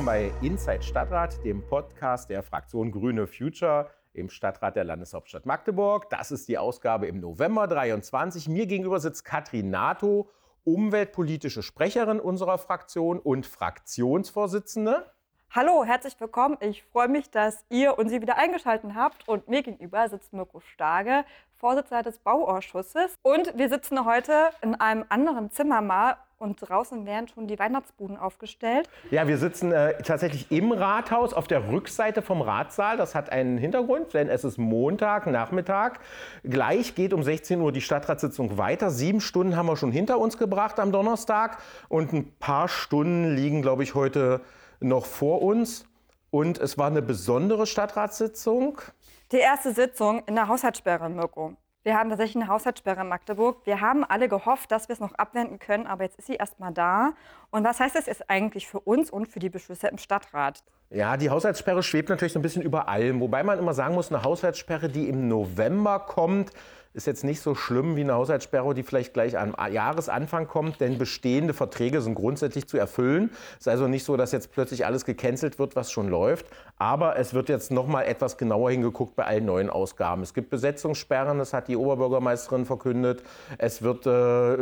willkommen bei Inside Stadtrat, dem Podcast der Fraktion Grüne Future im Stadtrat der Landeshauptstadt Magdeburg. Das ist die Ausgabe im November 23. Mir gegenüber sitzt Katrin Nato, umweltpolitische Sprecherin unserer Fraktion und Fraktionsvorsitzende. Hallo, herzlich willkommen. Ich freue mich, dass ihr und Sie wieder eingeschaltet habt. Und mir gegenüber sitzt Mirko Stage, Vorsitzender des Bauausschusses. Und wir sitzen heute in einem anderen Zimmer mal und draußen werden schon die Weihnachtsbuden aufgestellt. Ja, wir sitzen äh, tatsächlich im Rathaus auf der Rückseite vom Ratssaal. Das hat einen Hintergrund, denn es ist Montag, Nachmittag. Gleich geht um 16 Uhr die Stadtratssitzung weiter. Sieben Stunden haben wir schon hinter uns gebracht am Donnerstag und ein paar Stunden liegen, glaube ich, heute noch vor uns. Und es war eine besondere Stadtratssitzung. Die erste Sitzung in der Haushaltssperre, Mirko. Wir haben tatsächlich eine Haushaltssperre in Magdeburg. Wir haben alle gehofft, dass wir es noch abwenden können, aber jetzt ist sie erst mal da. Und was heißt das jetzt eigentlich für uns und für die Beschlüsse im Stadtrat? Ja, die Haushaltssperre schwebt natürlich so ein bisschen über allem. Wobei man immer sagen muss, eine Haushaltssperre, die im November kommt, ist jetzt nicht so schlimm wie eine Haushaltssperre, die vielleicht gleich am Jahresanfang kommt, denn bestehende Verträge sind grundsätzlich zu erfüllen. Es ist also nicht so, dass jetzt plötzlich alles gecancelt wird, was schon läuft. Aber es wird jetzt noch mal etwas genauer hingeguckt bei allen neuen Ausgaben. Es gibt Besetzungssperren, das hat die Oberbürgermeisterin verkündet. Es wird äh,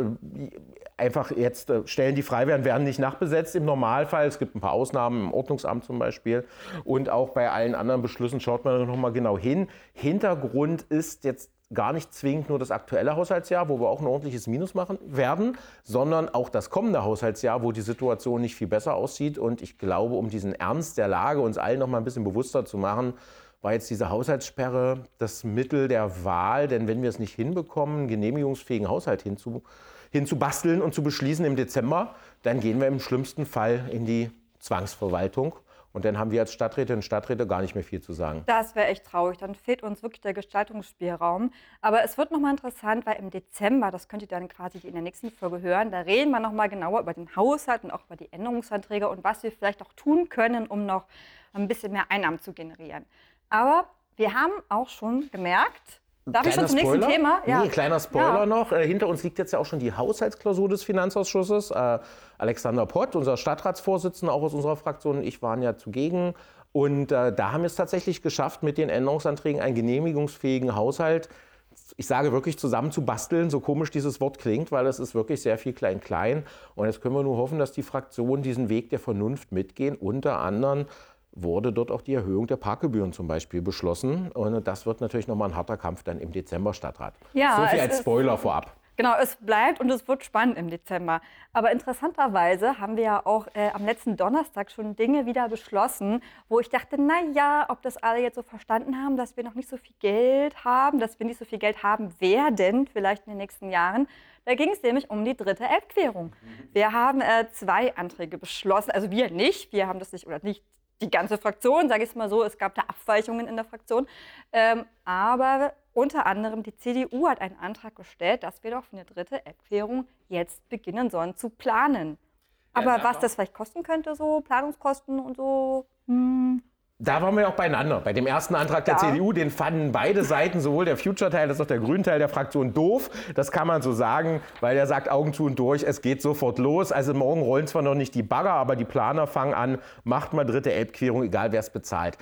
einfach jetzt äh, Stellen, die frei werden, werden nicht nachbesetzt im Normalfall. Es gibt ein paar Ausnahmen im Ordnungsamt zum Beispiel. Und auch bei allen anderen Beschlüssen schaut man noch mal genau hin. Hintergrund ist jetzt gar nicht zwingend nur das aktuelle Haushaltsjahr, wo wir auch ein ordentliches Minus machen werden, sondern auch das kommende Haushaltsjahr, wo die Situation nicht viel besser aussieht. Und ich glaube, um diesen Ernst der Lage uns allen noch mal ein bisschen bewusster zu machen, war jetzt diese Haushaltssperre das Mittel der Wahl. Denn wenn wir es nicht hinbekommen, einen genehmigungsfähigen Haushalt hinzu, hinzubasteln und zu beschließen im Dezember, dann gehen wir im schlimmsten Fall in die Zwangsverwaltung. Und dann haben wir als Stadträte und Stadträte gar nicht mehr viel zu sagen. Das wäre echt traurig. Dann fehlt uns wirklich der Gestaltungsspielraum. Aber es wird nochmal interessant, weil im Dezember, das könnt ihr dann quasi in der nächsten Folge hören, da reden wir nochmal genauer über den Haushalt und auch über die Änderungsanträge und was wir vielleicht auch tun können, um noch ein bisschen mehr Einnahmen zu generieren. Aber wir haben auch schon gemerkt, Darf ich schon zum Spoiler? nächsten Thema? Ja. Nee, kleiner Spoiler ja. noch. Äh, hinter uns liegt jetzt ja auch schon die Haushaltsklausur des Finanzausschusses. Äh, Alexander Pott, unser Stadtratsvorsitzender, auch aus unserer Fraktion, ich waren ja zugegen. Und äh, da haben wir es tatsächlich geschafft, mit den Änderungsanträgen einen genehmigungsfähigen Haushalt, ich sage wirklich zusammen zu basteln, so komisch dieses Wort klingt, weil es ist wirklich sehr viel klein-klein. Und jetzt können wir nur hoffen, dass die Fraktionen diesen Weg der Vernunft mitgehen, unter anderem wurde dort auch die Erhöhung der Parkgebühren zum Beispiel beschlossen. Und das wird natürlich nochmal ein harter Kampf dann im Dezember Stadtrat. Ja, so viel als Spoiler ist, vorab. Genau, es bleibt und es wird spannend im Dezember. Aber interessanterweise haben wir ja auch äh, am letzten Donnerstag schon Dinge wieder beschlossen, wo ich dachte, na ja, ob das alle jetzt so verstanden haben, dass wir noch nicht so viel Geld haben, dass wir nicht so viel Geld haben werden, vielleicht in den nächsten Jahren. Da ging es nämlich um die dritte Elbquerung. Wir haben äh, zwei Anträge beschlossen, also wir nicht, wir haben das nicht oder nicht die ganze Fraktion, sage ich es mal so. Es gab da Abweichungen in der Fraktion. Ähm, aber unter anderem die CDU hat einen Antrag gestellt, dass wir doch für eine dritte Erklärung jetzt beginnen sollen zu planen. Aber ja, was das vielleicht kosten könnte, so Planungskosten und so, hm, da waren wir auch beieinander. Bei dem ersten Antrag der ja. CDU, den fanden beide Seiten, sowohl der Future-Teil als auch der Grünen-Teil der Fraktion doof. Das kann man so sagen, weil er sagt Augen zu und durch, es geht sofort los. Also morgen rollen zwar noch nicht die Bagger, aber die Planer fangen an, macht mal dritte Elbquerung, egal wer es bezahlt.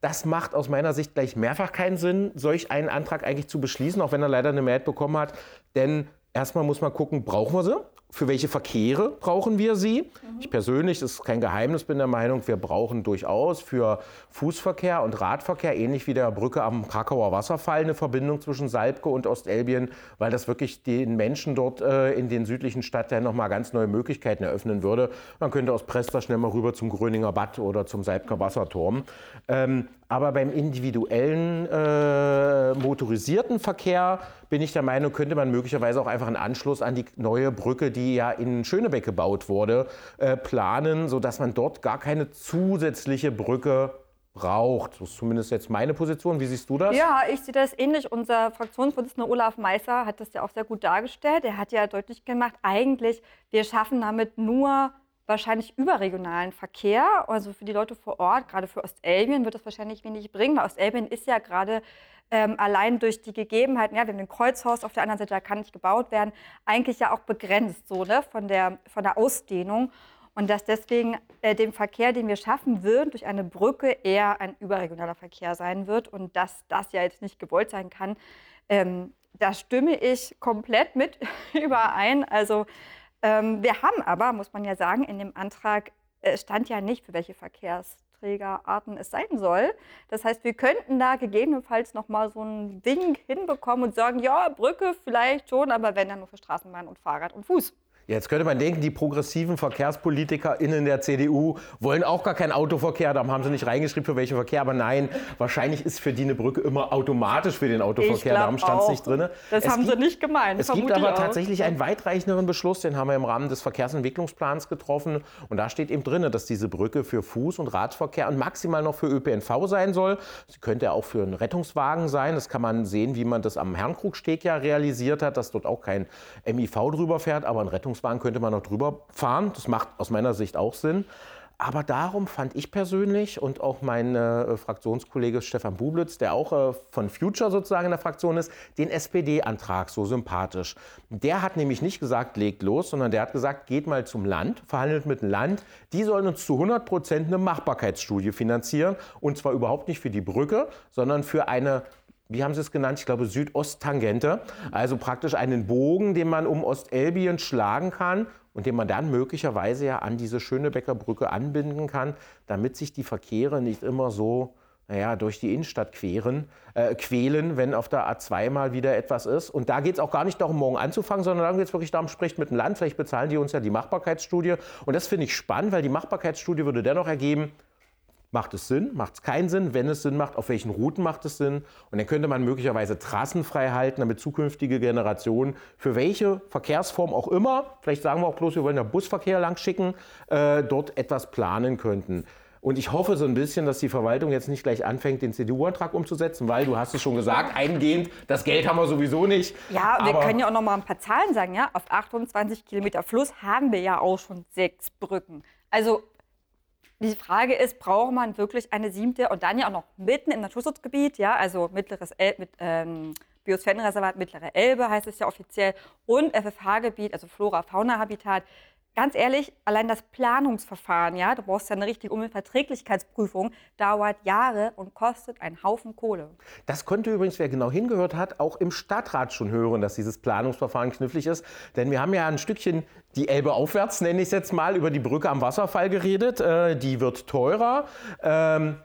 Das macht aus meiner Sicht gleich mehrfach keinen Sinn, solch einen Antrag eigentlich zu beschließen, auch wenn er leider eine Mehrheit bekommen hat. Denn erstmal muss man gucken, brauchen wir sie? Für welche Verkehre brauchen wir sie? Mhm. Ich persönlich, das ist kein Geheimnis, bin der Meinung, wir brauchen durchaus für Fußverkehr und Radverkehr, ähnlich wie der Brücke am Krakauer Wasserfall, eine Verbindung zwischen Salbke und Ostelbien, weil das wirklich den Menschen dort äh, in den südlichen Stadtteilen nochmal ganz neue Möglichkeiten eröffnen würde. Man könnte aus Presta schnell mal rüber zum Gröninger Bad oder zum Salbker Wasserturm. Ähm, aber beim individuellen äh, motorisierten Verkehr bin ich der Meinung, könnte man möglicherweise auch einfach einen Anschluss an die neue Brücke, die ja in Schönebeck gebaut wurde, äh, planen, sodass man dort gar keine zusätzliche Brücke braucht. Das ist zumindest jetzt meine Position. Wie siehst du das? Ja, ich sehe das ähnlich. Unser Fraktionsvorsitzender Olaf Meisser hat das ja auch sehr gut dargestellt. Er hat ja deutlich gemacht, eigentlich, wir schaffen damit nur wahrscheinlich überregionalen Verkehr. Also für die Leute vor Ort, gerade für Ostelbien, wird das wahrscheinlich wenig bringen, weil Ostelbien ist ja gerade ähm, allein durch die Gegebenheiten, ja, wir haben den Kreuzhaus auf der anderen Seite, da kann nicht gebaut werden, eigentlich ja auch begrenzt so, ne, von, der, von der Ausdehnung. und dass deswegen äh, dem Verkehr, den wir schaffen würden, durch eine Brücke eher ein überregionaler Verkehr sein wird und dass das ja jetzt nicht gewollt sein kann. Ähm, da stimme ich komplett mit überein. Also wir haben aber, muss man ja sagen, in dem Antrag äh, stand ja nicht, für welche Verkehrsträgerarten es sein soll. Das heißt, wir könnten da gegebenenfalls noch mal so ein Ding hinbekommen und sagen, ja, Brücke vielleicht schon, aber wenn dann nur für Straßenbahn und Fahrrad und Fuß. Jetzt könnte man denken, die progressiven VerkehrspolitikerInnen der CDU wollen auch gar keinen Autoverkehr. Da haben sie nicht reingeschrieben, für welchen Verkehr. Aber nein, wahrscheinlich ist für die eine Brücke immer automatisch für den Autoverkehr. Darum stand es nicht drin. Das es haben gibt, sie nicht gemeint. Es gibt aber auch. tatsächlich einen weitreichenderen Beschluss, den haben wir im Rahmen des Verkehrsentwicklungsplans getroffen. Und da steht eben drin, dass diese Brücke für Fuß- und Radverkehr und maximal noch für ÖPNV sein soll. Sie könnte auch für einen Rettungswagen sein. Das kann man sehen, wie man das am Herrnkrugsteg ja realisiert hat, dass dort auch kein MIV drüber fährt, aber ein Rettungswagen Rettungswagen könnte man noch drüber fahren. Das macht aus meiner Sicht auch Sinn. Aber darum fand ich persönlich und auch mein äh, Fraktionskollege Stefan Bublitz, der auch äh, von Future sozusagen in der Fraktion ist, den SPD-Antrag so sympathisch. Der hat nämlich nicht gesagt, legt los, sondern der hat gesagt, geht mal zum Land, verhandelt mit dem Land. Die sollen uns zu 100 Prozent eine Machbarkeitsstudie finanzieren. Und zwar überhaupt nicht für die Brücke, sondern für eine wie haben Sie es genannt? Ich glaube Südosttangente. Also praktisch einen Bogen, den man um Ostelbien schlagen kann und den man dann möglicherweise ja an diese Schönebecker Brücke anbinden kann, damit sich die Verkehre nicht immer so naja, durch die Innenstadt queren, äh, quälen, wenn auf der A2 mal wieder etwas ist. Und da geht es auch gar nicht darum, morgen anzufangen, sondern dann geht es wirklich darum, spricht mit dem Land, vielleicht bezahlen die uns ja die Machbarkeitsstudie. Und das finde ich spannend, weil die Machbarkeitsstudie würde dennoch ergeben, Macht es Sinn? Macht es keinen Sinn? Wenn es Sinn macht, auf welchen Routen macht es Sinn? Und dann könnte man möglicherweise Trassen frei halten, damit zukünftige Generationen für welche Verkehrsform auch immer, vielleicht sagen wir auch bloß, wir wollen ja Busverkehr lang schicken, äh, dort etwas planen könnten. Und ich hoffe so ein bisschen, dass die Verwaltung jetzt nicht gleich anfängt, den CDU-Antrag umzusetzen, weil du hast es schon gesagt, eingehend, das Geld haben wir sowieso nicht. Ja, wir können ja auch noch mal ein paar Zahlen sagen. Ja? Auf 28 Kilometer Fluss haben wir ja auch schon sechs Brücken. Also die Frage ist, braucht man wirklich eine siebte und dann ja auch noch mitten im Naturschutzgebiet, ja, also mittleres El mit, ähm, Biosphärenreservat Mittlere Elbe heißt es ja offiziell und FFH-Gebiet, also Flora-Fauna-Habitat ganz ehrlich, allein das Planungsverfahren, ja, du brauchst ja eine richtige Umweltverträglichkeitsprüfung, dauert Jahre und kostet einen Haufen Kohle. Das konnte übrigens, wer genau hingehört hat, auch im Stadtrat schon hören, dass dieses Planungsverfahren knifflig ist. Denn wir haben ja ein Stückchen die Elbe aufwärts, nenne ich es jetzt mal, über die Brücke am Wasserfall geredet. Äh, die wird teurer. Ähm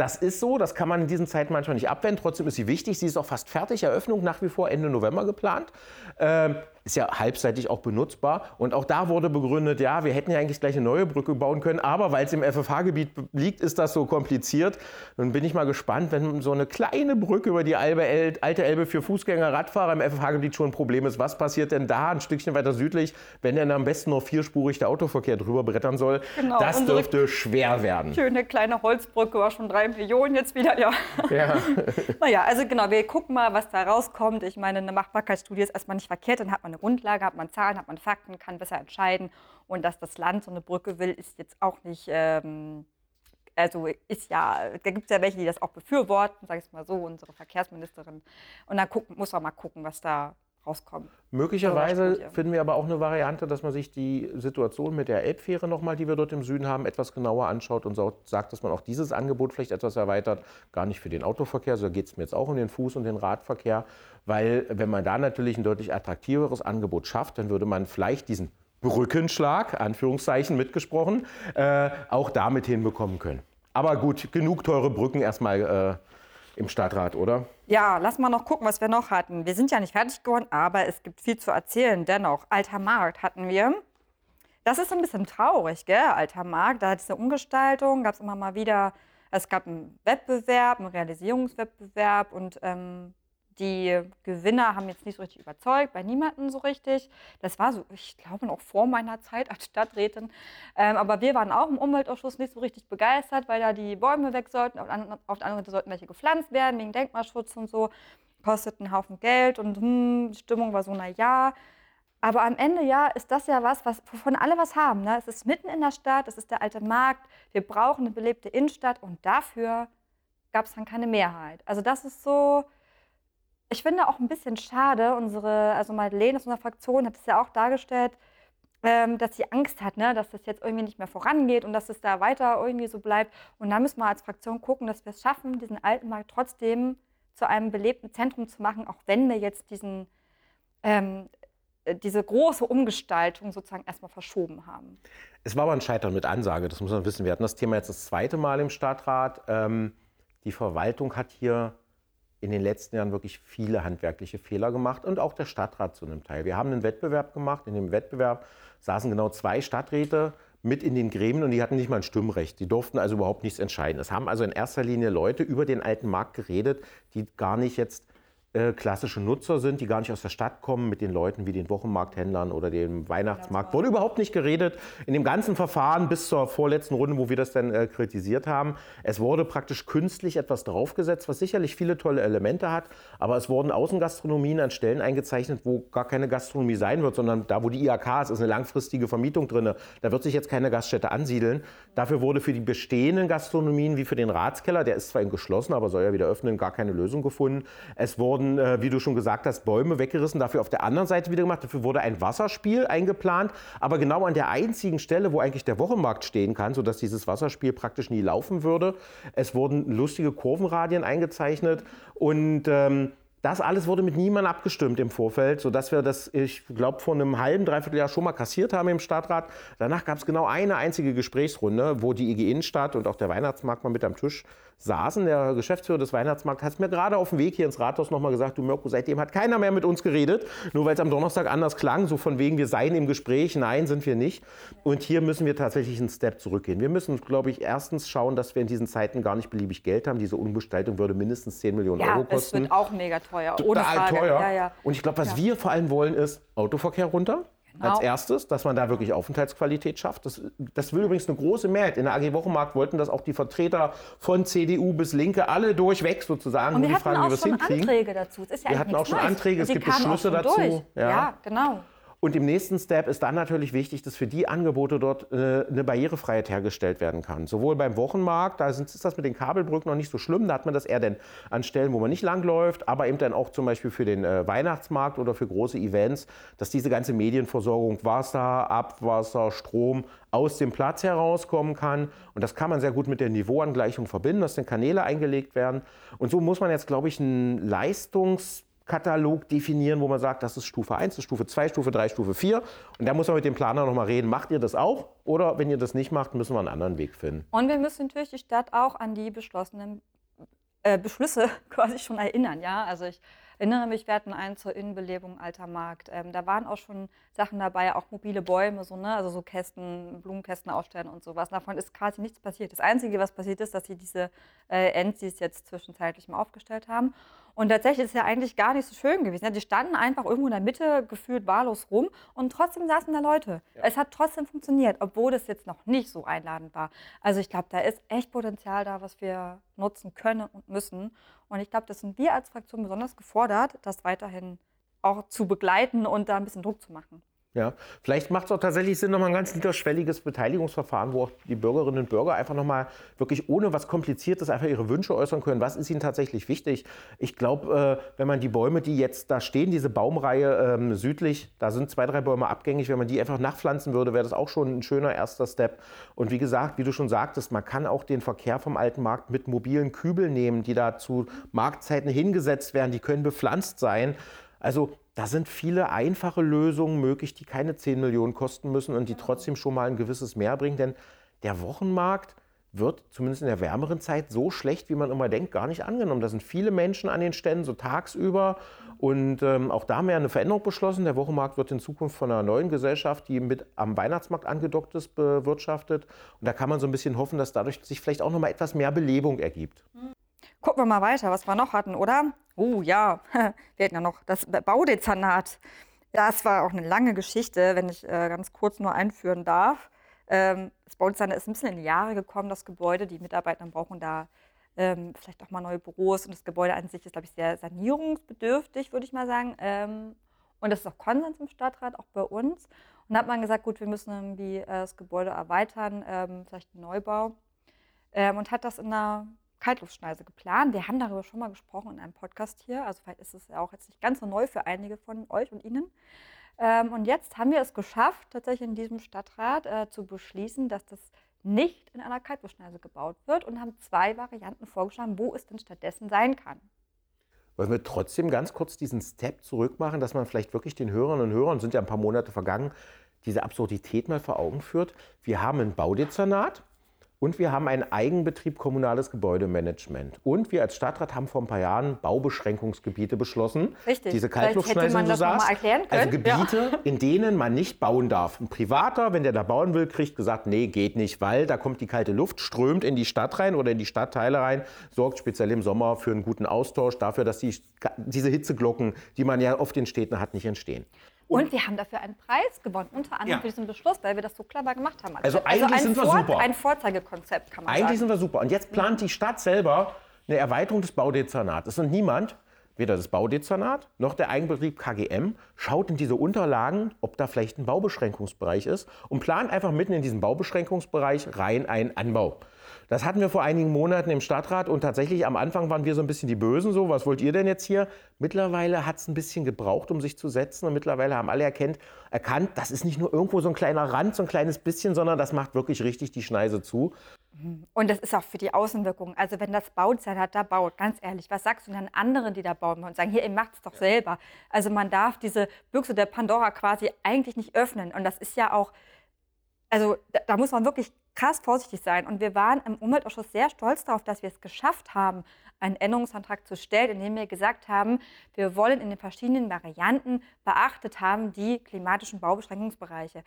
das ist so, das kann man in diesen Zeiten manchmal nicht abwenden. Trotzdem ist sie wichtig. Sie ist auch fast fertig. Eröffnung nach wie vor Ende November geplant. Ähm, ist ja halbseitig auch benutzbar. Und auch da wurde begründet, ja, wir hätten ja eigentlich gleich eine neue Brücke bauen können, aber weil es im FFH-Gebiet liegt, ist das so kompliziert. Nun bin ich mal gespannt, wenn so eine kleine Brücke über die Albe, alte Elbe für Fußgänger, Radfahrer im FFH-Gebiet schon ein Problem ist. Was passiert denn da ein Stückchen weiter südlich, wenn dann am besten nur vierspurig der Autoverkehr drüber brettern soll? Genau, das dürfte schwer werden. Schöne kleine Holzbrücke war schon drei Millionen jetzt wieder, ja. ja. naja, also genau, wir gucken mal, was da rauskommt. Ich meine, eine Machbarkeitsstudie ist erstmal nicht verkehrt, dann hat man eine Grundlage, hat man Zahlen, hat man Fakten, kann besser entscheiden. Und dass das Land so eine Brücke will, ist jetzt auch nicht, ähm, also ist ja, da gibt es ja welche, die das auch befürworten, sage ich mal so, unsere Verkehrsministerin. Und dann gucken, muss man mal gucken, was da rauskommt. Möglicherweise finden wir aber auch eine Variante, dass man sich die Situation mit der Elbfähre nochmal, die wir dort im Süden haben, etwas genauer anschaut und sagt, dass man auch dieses Angebot vielleicht etwas erweitert. Gar nicht für den Autoverkehr, so geht es mir jetzt auch um den Fuß- und den Radverkehr. Weil wenn man da natürlich ein deutlich attraktiveres Angebot schafft, dann würde man vielleicht diesen Brückenschlag, Anführungszeichen mitgesprochen, äh, auch damit hinbekommen können. Aber gut, genug teure Brücken erstmal äh, im Stadtrat, oder? Ja, lass mal noch gucken, was wir noch hatten. Wir sind ja nicht fertig geworden, aber es gibt viel zu erzählen. Dennoch, Alter Markt hatten wir. Das ist ein bisschen traurig, gell? Alter Markt, da diese Umgestaltung, gab es immer mal wieder, es gab einen Wettbewerb, einen Realisierungswettbewerb und ähm, die Gewinner haben jetzt nicht so richtig überzeugt, bei niemandem so richtig. Das war so, ich glaube, noch vor meiner Zeit als Stadträtin. Ähm, aber wir waren auch im Umweltausschuss nicht so richtig begeistert, weil da die Bäume weg sollten. Auf, auf der anderen Seite sollten welche gepflanzt werden, wegen Denkmalschutz und so. Kostet einen Haufen Geld und hm, die Stimmung war so, na ja. Aber am Ende ja ist das ja was, was wovon alle was haben. Ne? Es ist mitten in der Stadt, es ist der alte Markt. Wir brauchen eine belebte Innenstadt und dafür gab es dann keine Mehrheit. Also das ist so, ich finde auch ein bisschen schade, unsere, also Madeleine aus unserer Fraktion hat es ja auch dargestellt, ähm, dass sie Angst hat, ne, dass das jetzt irgendwie nicht mehr vorangeht und dass es da weiter irgendwie so bleibt. Und da müssen wir als Fraktion gucken, dass wir es schaffen, diesen alten Markt trotzdem zu einem belebten Zentrum zu machen, auch wenn wir jetzt diesen, ähm, äh, diese große Umgestaltung sozusagen erstmal verschoben haben. Es war aber ein Scheitern mit Ansage, das muss man wissen. Wir hatten das Thema jetzt das zweite Mal im Stadtrat. Ähm, die Verwaltung hat hier in den letzten Jahren wirklich viele handwerkliche Fehler gemacht und auch der Stadtrat zu einem Teil. Wir haben einen Wettbewerb gemacht. In dem Wettbewerb saßen genau zwei Stadträte mit in den Gremien und die hatten nicht mal ein Stimmrecht. Die durften also überhaupt nichts entscheiden. Es haben also in erster Linie Leute über den alten Markt geredet, die gar nicht jetzt äh, klassische Nutzer sind, die gar nicht aus der Stadt kommen, mit den Leuten wie den Wochenmarkthändlern oder dem Weihnachtsmarkt. Wurde überhaupt nicht geredet. In dem ganzen Verfahren bis zur vorletzten Runde, wo wir das dann äh, kritisiert haben, es wurde praktisch künstlich etwas draufgesetzt, was sicherlich viele tolle Elemente hat, aber es wurden Außengastronomien an Stellen eingezeichnet, wo gar keine Gastronomie sein wird, sondern da, wo die IHK ist, ist eine langfristige Vermietung drin. Da wird sich jetzt keine Gaststätte ansiedeln. Dafür wurde für die bestehenden Gastronomien, wie für den Ratskeller, der ist zwar geschlossen, aber soll ja wieder öffnen, gar keine Lösung gefunden. Es wurde wurden, äh, wie du schon gesagt hast, Bäume weggerissen, dafür auf der anderen Seite wieder gemacht. Dafür wurde ein Wasserspiel eingeplant, aber genau an der einzigen Stelle, wo eigentlich der Wochenmarkt stehen kann, sodass dieses Wasserspiel praktisch nie laufen würde. Es wurden lustige Kurvenradien eingezeichnet und ähm, das alles wurde mit niemandem abgestimmt im Vorfeld, sodass wir das, ich glaube, vor einem halben, dreiviertel Jahr schon mal kassiert haben im Stadtrat. Danach gab es genau eine einzige Gesprächsrunde, wo die IG Innenstadt und auch der Weihnachtsmarkt mal mit am Tisch saßen. Der Geschäftsführer des Weihnachtsmarkts hat mir gerade auf dem Weg hier ins Rathaus nochmal gesagt, du Mirko, seitdem hat keiner mehr mit uns geredet, nur weil es am Donnerstag anders klang, so von wegen, wir seien im Gespräch. Nein, sind wir nicht. Und hier müssen wir tatsächlich einen Step zurückgehen. Wir müssen, glaube ich, erstens schauen, dass wir in diesen Zeiten gar nicht beliebig Geld haben. Diese Umgestaltung würde mindestens 10 Millionen ja, Euro kosten. Ja, es wird auch mega teuer. Total teuer. Ja, ja. Und ich glaube, was wir vor allem wollen, ist Autoverkehr runter. Genau. Als erstes, dass man da wirklich Aufenthaltsqualität schafft. Das, das will übrigens eine große Mehrheit. In der AG Wochenmarkt wollten das auch die Vertreter von CDU bis Linke alle durchweg sozusagen. Und wir hatten auch schon Anträge dazu. Ja wir hatten auch schon Anträge, es gibt Beschlüsse dazu. Ja. ja, genau. Und im nächsten Step ist dann natürlich wichtig, dass für die Angebote dort äh, eine Barrierefreiheit hergestellt werden kann. Sowohl beim Wochenmarkt, da ist das mit den Kabelbrücken noch nicht so schlimm, da hat man das eher denn an Stellen, wo man nicht langläuft, aber eben dann auch zum Beispiel für den äh, Weihnachtsmarkt oder für große Events, dass diese ganze Medienversorgung, Wasser, Abwasser, Strom aus dem Platz herauskommen kann. Und das kann man sehr gut mit der Niveauangleichung verbinden, dass dann Kanäle eingelegt werden. Und so muss man jetzt, glaube ich, ein Leistungs Katalog definieren, wo man sagt, das ist Stufe 1, das ist Stufe 2, Stufe 3, Stufe 4. Und da muss man mit dem Planer nochmal reden, macht ihr das auch? Oder wenn ihr das nicht macht, müssen wir einen anderen Weg finden. Und wir müssen natürlich die Stadt auch an die beschlossenen äh, Beschlüsse quasi schon erinnern. Ja? Also ich erinnere mich, wir hatten einen zur Innenbelebung Alter Markt. Ähm, da waren auch schon Sachen dabei, auch mobile Bäume, so, ne? also so Kästen, Blumenkästen aufstellen und sowas. Davon ist quasi nichts passiert. Das Einzige, was passiert ist, dass sie diese äh, Enzis jetzt zwischenzeitlich mal aufgestellt haben. Und tatsächlich ist es ja eigentlich gar nicht so schön gewesen. Die standen einfach irgendwo in der Mitte gefühlt wahllos rum und trotzdem saßen da Leute. Ja. Es hat trotzdem funktioniert, obwohl es jetzt noch nicht so einladend war. Also ich glaube, da ist echt Potenzial da, was wir nutzen können und müssen. Und ich glaube, das sind wir als Fraktion besonders gefordert, das weiterhin auch zu begleiten und da ein bisschen Druck zu machen. Ja, vielleicht macht es auch tatsächlich Sinn, nochmal ein ganz niederschwelliges Beteiligungsverfahren, wo auch die Bürgerinnen und Bürger einfach nochmal wirklich ohne was Kompliziertes einfach ihre Wünsche äußern können. Was ist ihnen tatsächlich wichtig? Ich glaube, äh, wenn man die Bäume, die jetzt da stehen, diese Baumreihe ähm, südlich, da sind zwei, drei Bäume abgängig, wenn man die einfach nachpflanzen würde, wäre das auch schon ein schöner erster Step. Und wie gesagt, wie du schon sagtest, man kann auch den Verkehr vom alten Markt mit mobilen Kübeln nehmen, die da zu Marktzeiten hingesetzt werden, die können bepflanzt sein. Also da sind viele einfache Lösungen möglich, die keine 10 Millionen kosten müssen und die trotzdem schon mal ein gewisses Mehr bringen. Denn der Wochenmarkt wird zumindest in der wärmeren Zeit so schlecht, wie man immer denkt, gar nicht angenommen. Da sind viele Menschen an den Ständen, so tagsüber. Und ähm, auch da haben wir eine Veränderung beschlossen. Der Wochenmarkt wird in Zukunft von einer neuen Gesellschaft, die mit am Weihnachtsmarkt angedockt ist, bewirtschaftet. Und da kann man so ein bisschen hoffen, dass dadurch sich vielleicht auch noch mal etwas mehr Belebung ergibt. Gucken wir mal weiter, was wir noch hatten, oder? Oh ja, wir hatten ja noch das Baudezernat. Das war auch eine lange Geschichte, wenn ich äh, ganz kurz nur einführen darf. Ähm, das Baudezernat ist ein bisschen in die Jahre gekommen, das Gebäude. Die Mitarbeiter brauchen da ähm, vielleicht auch mal neue Büros und das Gebäude an sich ist, glaube ich, sehr sanierungsbedürftig, würde ich mal sagen. Ähm, und das ist auch Konsens im Stadtrat, auch bei uns. Und da hat man gesagt, gut, wir müssen irgendwie äh, das Gebäude erweitern, ähm, vielleicht einen Neubau. Ähm, und hat das in einer Kaltluftschneise geplant. Wir haben darüber schon mal gesprochen in einem Podcast hier. Also vielleicht ist es ja auch jetzt nicht ganz so neu für einige von euch und Ihnen. Ähm, und jetzt haben wir es geschafft, tatsächlich in diesem Stadtrat äh, zu beschließen, dass das nicht in einer Kaltbuschneise gebaut wird und haben zwei Varianten vorgeschlagen, wo es denn stattdessen sein kann. Wollen wir trotzdem ganz kurz diesen Step zurück machen, dass man vielleicht wirklich den Hörerinnen und Hörern, sind ja ein paar Monate vergangen, diese Absurdität mal vor Augen führt. Wir haben ein Baudezernat, und wir haben einen Eigenbetrieb kommunales Gebäudemanagement. Und wir als Stadtrat haben vor ein paar Jahren Baubeschränkungsgebiete beschlossen. Richtig. Diese Kaltluftschneisen, du sagst. Also Gebiete, ja. in denen man nicht bauen darf. Ein Privater, wenn der da bauen will, kriegt gesagt, nee, geht nicht, weil da kommt die kalte Luft, strömt in die Stadt rein oder in die Stadtteile rein, sorgt speziell im Sommer für einen guten Austausch, dafür, dass die, diese Hitzeglocken, die man ja oft in Städten hat, nicht entstehen. Und, und wir haben dafür einen Preis gewonnen, unter anderem ja. für diesen Beschluss, weil wir das so clever gemacht haben. Also, also eigentlich also sind wir Vor super. Ein Vorzeigekonzept kann man eigentlich sagen. Eigentlich sind wir super. Und jetzt plant die Stadt selber eine Erweiterung des Baudezernats. Und niemand, weder das Baudezernat noch der Eigenbetrieb KGM, schaut in diese Unterlagen, ob da vielleicht ein Baubeschränkungsbereich ist und plant einfach mitten in diesen Baubeschränkungsbereich rein einen Anbau. Das hatten wir vor einigen Monaten im Stadtrat und tatsächlich am Anfang waren wir so ein bisschen die Bösen, so, was wollt ihr denn jetzt hier? Mittlerweile hat es ein bisschen gebraucht, um sich zu setzen und mittlerweile haben alle erkennt, erkannt, das ist nicht nur irgendwo so ein kleiner Rand, so ein kleines bisschen, sondern das macht wirklich richtig die Schneise zu. Und das ist auch für die Außenwirkung. Also wenn das Bauzeit hat, da baut, ganz ehrlich, was sagst du denn anderen, die da bauen und sagen, hier, ihr macht es doch selber. Also man darf diese Büchse der Pandora quasi eigentlich nicht öffnen. Und das ist ja auch, also da, da muss man wirklich krass vorsichtig sein. Und wir waren im Umweltausschuss sehr stolz darauf, dass wir es geschafft haben, einen Änderungsantrag zu stellen, in dem wir gesagt haben, wir wollen in den verschiedenen Varianten beachtet haben die klimatischen Baubeschränkungsbereiche.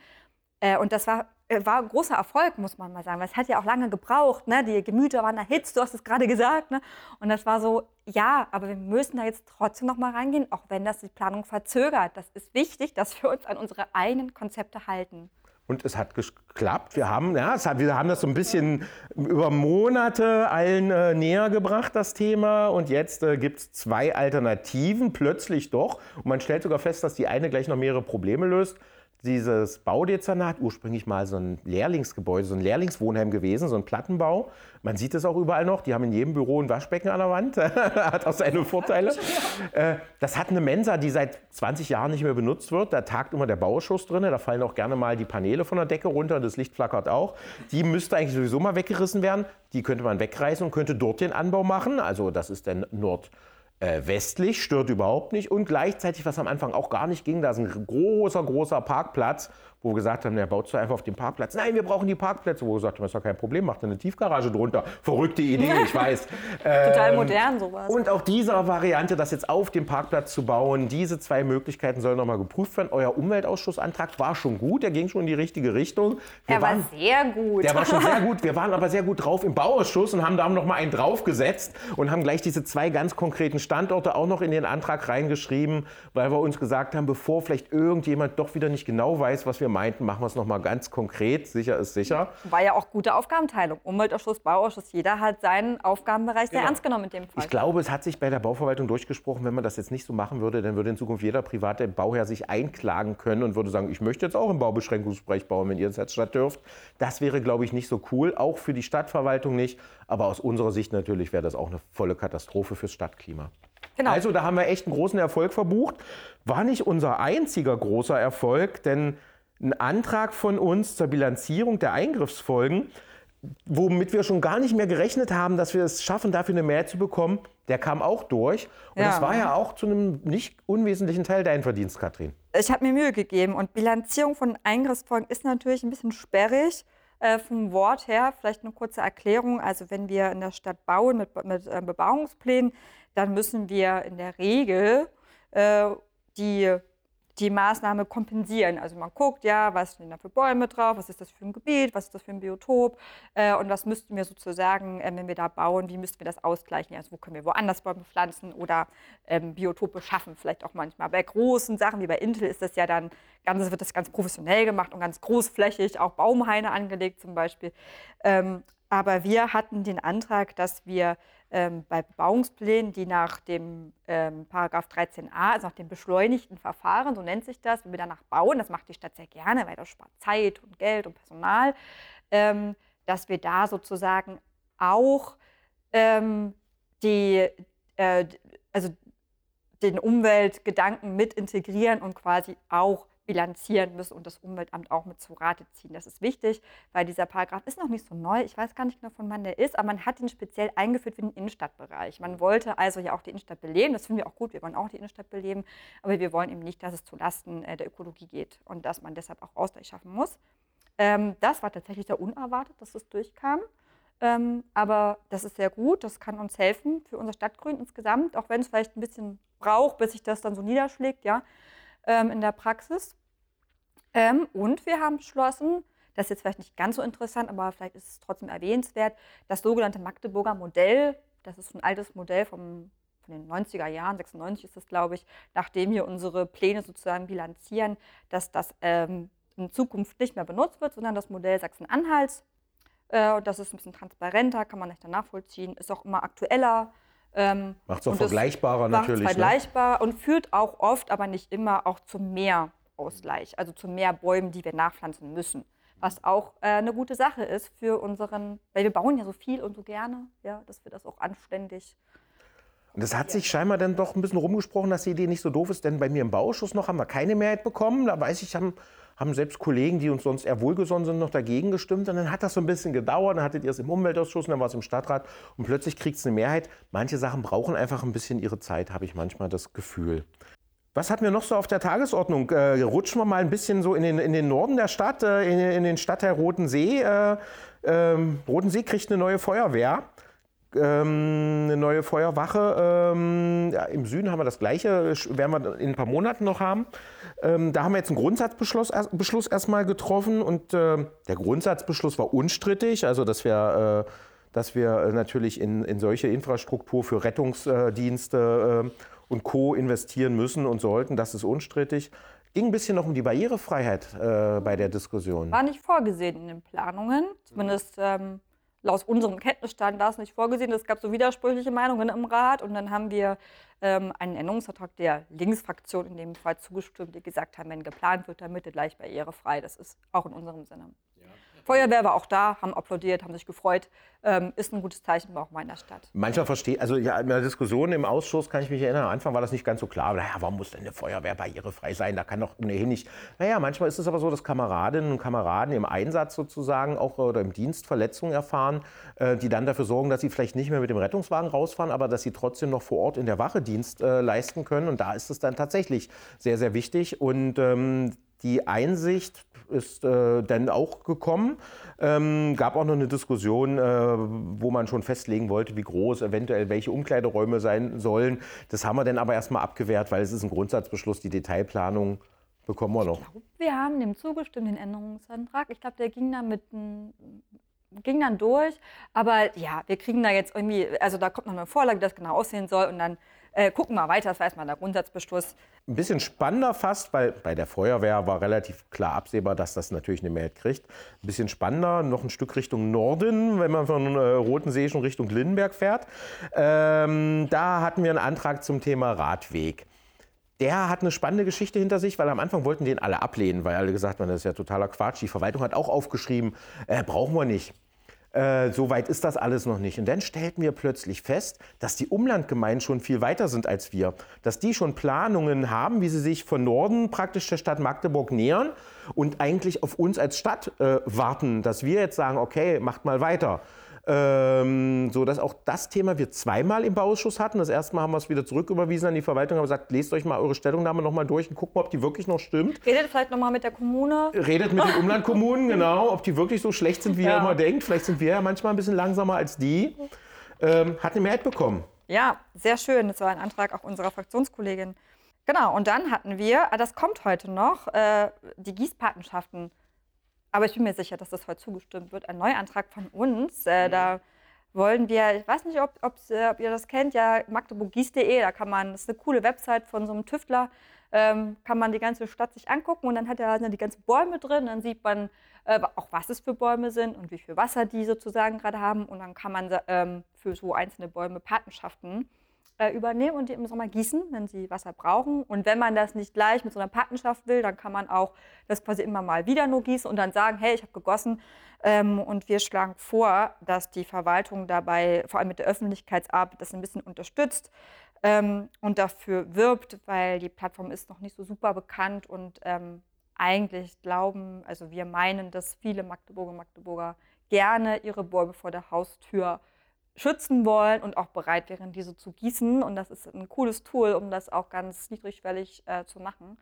Äh, und das war, äh, war ein großer Erfolg, muss man mal sagen, weil es hat ja auch lange gebraucht. Ne? Die Gemüter waren erhitzt, du hast es gerade gesagt. Ne? Und das war so, ja, aber wir müssen da jetzt trotzdem noch mal reingehen, auch wenn das die Planung verzögert. Das ist wichtig, dass wir uns an unsere eigenen Konzepte halten. Und es hat geklappt. Wir haben, ja, hat, wir haben das so ein bisschen über Monate allen äh, näher gebracht, das Thema. Und jetzt äh, gibt es zwei Alternativen, plötzlich doch. Und man stellt sogar fest, dass die eine gleich noch mehrere Probleme löst dieses Baudezernat, ursprünglich mal so ein Lehrlingsgebäude, so ein Lehrlingswohnheim gewesen, so ein Plattenbau. Man sieht es auch überall noch. Die haben in jedem Büro ein Waschbecken an der Wand. hat auch seine Vorteile. Äh, das hat eine Mensa, die seit 20 Jahren nicht mehr benutzt wird. Da tagt immer der Bauausschuss drin. Da fallen auch gerne mal die Paneele von der Decke runter. Das Licht flackert auch. Die müsste eigentlich sowieso mal weggerissen werden. Die könnte man wegreißen und könnte dort den Anbau machen. Also das ist der Nord westlich, stört überhaupt nicht. Und gleichzeitig, was am Anfang auch gar nicht ging, da ist ein großer, großer Parkplatz, wo wir gesagt haben, der baut zwar einfach auf dem Parkplatz. Nein, wir brauchen die Parkplätze. Wo wir gesagt haben, das ist doch kein Problem, macht eine Tiefgarage drunter. Verrückte Idee, ich weiß. Total ähm, modern sowas. Und auch diese Variante, das jetzt auf dem Parkplatz zu bauen, diese zwei Möglichkeiten sollen nochmal geprüft werden. Euer Umweltausschussantrag war schon gut, der ging schon in die richtige Richtung. Wir er war sehr gut. Der war schon sehr gut. Wir waren aber sehr gut drauf im Bauausschuss und haben da noch mal einen draufgesetzt und haben gleich diese zwei ganz konkreten Standorte auch noch in den Antrag reingeschrieben, weil wir uns gesagt haben, bevor vielleicht irgendjemand doch wieder nicht genau weiß, was wir meinten, machen wir es noch mal ganz konkret. Sicher ist sicher. War ja auch gute Aufgabenteilung. Umweltausschuss, Bauausschuss, jeder hat seinen Aufgabenbereich sehr genau. ernst genommen in dem Fall. Ich glaube, es hat sich bei der Bauverwaltung durchgesprochen, wenn man das jetzt nicht so machen würde, dann würde in Zukunft jeder private Bauherr sich einklagen können und würde sagen, ich möchte jetzt auch im Baubeschränkungsbereich bauen, wenn ihr das als Stadt dürft. Das wäre, glaube ich, nicht so cool, auch für die Stadtverwaltung nicht. Aber aus unserer Sicht natürlich wäre das auch eine volle Katastrophe fürs Stadtklima. Genau. Also da haben wir echt einen großen Erfolg verbucht. War nicht unser einziger großer Erfolg, denn ein Antrag von uns zur Bilanzierung der Eingriffsfolgen, womit wir schon gar nicht mehr gerechnet haben, dass wir es schaffen, dafür eine Mehrheit zu bekommen, der kam auch durch. Und ja. das war ja auch zu einem nicht unwesentlichen Teil dein Verdienst, Katrin. Ich habe mir Mühe gegeben und Bilanzierung von Eingriffsfolgen ist natürlich ein bisschen sperrig. Äh, vom Wort her vielleicht eine kurze Erklärung. Also wenn wir in der Stadt bauen mit, mit äh, Bebauungsplänen, dann müssen wir in der Regel äh, die die Maßnahme kompensieren. Also man guckt, ja, was stehen da für Bäume drauf, was ist das für ein Gebiet, was ist das für ein Biotop äh, und was müssten wir sozusagen, äh, wenn wir da bauen, wie müssten wir das ausgleichen? Also wo können wir woanders Bäume pflanzen oder ähm, Biotope schaffen, vielleicht auch manchmal. Bei großen Sachen wie bei Intel ist das ja dann, ganz, wird das ganz professionell gemacht und ganz großflächig, auch Baumhaine angelegt zum Beispiel. Ähm, aber wir hatten den Antrag, dass wir ähm, bei Bebauungsplänen, die nach dem ähm, Paragraph 13a, also nach dem beschleunigten Verfahren, so nennt sich das, wenn wir danach bauen, das macht die Stadt sehr gerne, weil das spart Zeit und Geld und Personal, ähm, dass wir da sozusagen auch ähm, die, äh, also den Umweltgedanken mit integrieren und quasi auch bilanzieren müssen und das Umweltamt auch mit zu Rate ziehen. Das ist wichtig, weil dieser Paragraph ist noch nicht so neu. Ich weiß gar nicht genau, von wann der ist, aber man hat ihn speziell eingeführt für den Innenstadtbereich. Man wollte also ja auch die Innenstadt beleben. Das finden wir auch gut. Wir wollen auch die Innenstadt beleben. Aber wir wollen eben nicht, dass es zulasten äh, der Ökologie geht und dass man deshalb auch Ausgleich schaffen muss. Ähm, das war tatsächlich sehr unerwartet, dass das durchkam. Ähm, aber das ist sehr gut. Das kann uns helfen für unser Stadtgrün insgesamt, auch wenn es vielleicht ein bisschen braucht, bis sich das dann so niederschlägt. Ja ähm, in der Praxis. Ähm, und wir haben beschlossen, das ist jetzt vielleicht nicht ganz so interessant, aber vielleicht ist es trotzdem erwähnenswert, das sogenannte Magdeburger Modell, das ist ein altes Modell vom, von den 90er Jahren, 96 ist das, glaube ich, nachdem wir unsere Pläne sozusagen bilanzieren, dass das ähm, in Zukunft nicht mehr benutzt wird, sondern das Modell Sachsen-Anhalts. Äh, das ist ein bisschen transparenter, kann man leichter nachvollziehen, ist auch immer aktueller. Ähm, macht es auch vergleichbarer natürlich. Ne? vergleichbar ne? und führt auch oft, aber nicht immer, auch zu mehr Ausgleich, also zu mehr Bäumen, die wir nachpflanzen müssen. Was auch äh, eine gute Sache ist für unseren, weil wir bauen ja so viel und so gerne, ja, dass wir das auch anständig und das hat sich scheinbar dann doch ein bisschen rumgesprochen, dass die Idee nicht so doof ist, denn bei mir im Bauausschuss noch haben wir keine Mehrheit bekommen. Da weiß ich, haben haben selbst Kollegen, die uns sonst eher wohlgesonnen sind, noch dagegen gestimmt. Und dann hat das so ein bisschen gedauert. Dann hattet ihr es im Umweltausschuss, dann war es im Stadtrat. Und plötzlich kriegt es eine Mehrheit. Manche Sachen brauchen einfach ein bisschen ihre Zeit, habe ich manchmal das Gefühl. Was hatten wir noch so auf der Tagesordnung? Äh, rutschen wir mal ein bisschen so in den, in den Norden der Stadt, äh, in, in, den Stadtteil Rotensee. Äh, ähm, Rotensee kriegt eine neue Feuerwehr ähm, eine neue Feuerwache. Ähm, ja, Im Süden haben wir das Gleiche, werden wir in ein paar Monaten noch haben. Ähm, da haben wir jetzt einen Grundsatzbeschluss Beschluss erstmal getroffen und äh, der Grundsatzbeschluss war unstrittig, also dass wir, äh, dass wir natürlich in, in solche Infrastruktur für Rettungsdienste äh, und Co. investieren müssen und sollten. Das ist unstrittig. Ging ein bisschen noch um die Barrierefreiheit äh, bei der Diskussion. War nicht vorgesehen in den Planungen, zumindest ähm, laut unserem Kenntnisstand war es nicht vorgesehen. Es gab so widersprüchliche Meinungen im Rat und dann haben wir ähm, einen Änderungsantrag der Linksfraktion in dem Fall zugestimmt, die gesagt haben, wenn geplant wird, dann bitte gleich barrierefrei. Das ist auch in unserem Sinne. Feuerwehr war auch da, haben applaudiert, haben sich gefreut. Ähm, ist ein gutes Zeichen auch in meiner Stadt. Manchmal verstehe, also ja, in der Diskussion im Ausschuss kann ich mich erinnern, am Anfang war das nicht ganz so klar. Naja, warum muss denn eine Feuerwehr barrierefrei sein? Da kann doch ohnehin nicht. Naja, manchmal ist es aber so, dass Kameradinnen und Kameraden im Einsatz sozusagen auch oder im Dienst Verletzungen erfahren, äh, die dann dafür sorgen, dass sie vielleicht nicht mehr mit dem Rettungswagen rausfahren, aber dass sie trotzdem noch vor Ort in der Wache Dienst äh, leisten können. Und da ist es dann tatsächlich sehr, sehr wichtig. Und ähm, die Einsicht ist äh, dann auch gekommen. Ähm, gab auch noch eine Diskussion, äh, wo man schon festlegen wollte, wie groß eventuell welche Umkleideräume sein sollen. Das haben wir dann aber erstmal abgewehrt, weil es ist ein Grundsatzbeschluss. Die Detailplanung bekommen wir noch. Glaub, wir haben dem zugestimmt, den Änderungsantrag. Ich glaube, der ging dann mit ging dann durch. Aber ja, wir kriegen da jetzt irgendwie, also da kommt noch eine Vorlage, wie das genau aussehen soll. Und dann äh, gucken wir weiter, das war erstmal der Grundsatzbeschluss. Ein bisschen spannender fast, weil bei der Feuerwehr war relativ klar absehbar, dass das natürlich eine Mehrheit kriegt. Ein bisschen spannender, noch ein Stück Richtung Norden, wenn man von äh, Rotensee schon Richtung Lindenberg fährt. Ähm, da hatten wir einen Antrag zum Thema Radweg der hat eine spannende Geschichte hinter sich, weil am Anfang wollten den alle ablehnen, weil alle gesagt haben, das ist ja totaler Quatsch. Die Verwaltung hat auch aufgeschrieben, äh, brauchen wir nicht. Äh, so weit ist das alles noch nicht. Und dann stellten wir plötzlich fest, dass die Umlandgemeinden schon viel weiter sind als wir. Dass die schon Planungen haben, wie sie sich von Norden praktisch der Stadt Magdeburg nähern und eigentlich auf uns als Stadt äh, warten, dass wir jetzt sagen, okay, macht mal weiter. Ähm, so dass auch das Thema wir zweimal im Bauausschuss hatten. Das erste Mal haben wir es wieder zurücküberwiesen an die Verwaltung, haben gesagt, lest euch mal eure Stellungnahme nochmal durch und guckt mal, ob die wirklich noch stimmt. Redet vielleicht nochmal mit der Kommune. Redet mit den Umlandkommunen, genau, ob die wirklich so schlecht sind, wie ja. ihr immer denkt. Vielleicht sind wir ja manchmal ein bisschen langsamer als die. Ähm, hat eine Mehrheit bekommen. Ja, sehr schön. Das war ein Antrag auch unserer Fraktionskollegin. Genau, und dann hatten wir, ah, das kommt heute noch, äh, die Gießpatenschaften aber ich bin mir sicher, dass das heute zugestimmt wird. Ein Neuantrag von uns. Äh, mhm. Da wollen wir, ich weiß nicht, ob, äh, ob ihr das kennt, ja, magdeburgis.de, da kann man, das ist eine coole Website von so einem Tüftler, ähm, kann man die ganze Stadt sich angucken und dann hat er die ganzen Bäume drin, dann sieht man äh, auch, was es für Bäume sind und wie viel Wasser die sozusagen gerade haben und dann kann man ähm, für so einzelne Bäume Patenschaften äh, übernehmen und die im Sommer gießen, wenn sie Wasser brauchen. Und wenn man das nicht gleich mit so einer Patenschaft will, dann kann man auch das quasi immer mal wieder nur gießen und dann sagen, hey, ich habe gegossen. Ähm, und wir schlagen vor, dass die Verwaltung dabei, vor allem mit der Öffentlichkeitsarbeit, das ein bisschen unterstützt ähm, und dafür wirbt, weil die Plattform ist noch nicht so super bekannt und ähm, eigentlich glauben, also wir meinen, dass viele Magdeburger und Magdeburger gerne ihre Bäume vor der Haustür schützen wollen und auch bereit wären, diese zu gießen. Und das ist ein cooles Tool, um das auch ganz niedrigschwellig äh, zu machen.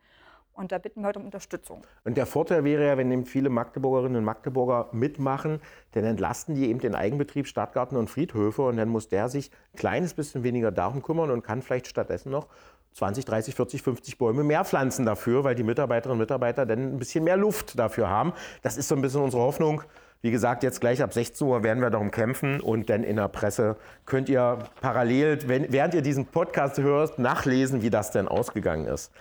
Und da bitten wir heute um Unterstützung. Und der Vorteil wäre ja, wenn eben viele Magdeburgerinnen und Magdeburger mitmachen, dann entlasten die eben den Eigenbetrieb Stadtgarten und Friedhöfe und dann muss der sich ein kleines bisschen weniger darum kümmern und kann vielleicht stattdessen noch 20, 30, 40, 50 Bäume mehr pflanzen dafür, weil die Mitarbeiterinnen und Mitarbeiter dann ein bisschen mehr Luft dafür haben. Das ist so ein bisschen unsere Hoffnung. Wie gesagt, jetzt gleich ab 16 Uhr werden wir darum kämpfen und dann in der Presse könnt ihr parallel, wenn, während ihr diesen Podcast hört, nachlesen, wie das denn ausgegangen ist.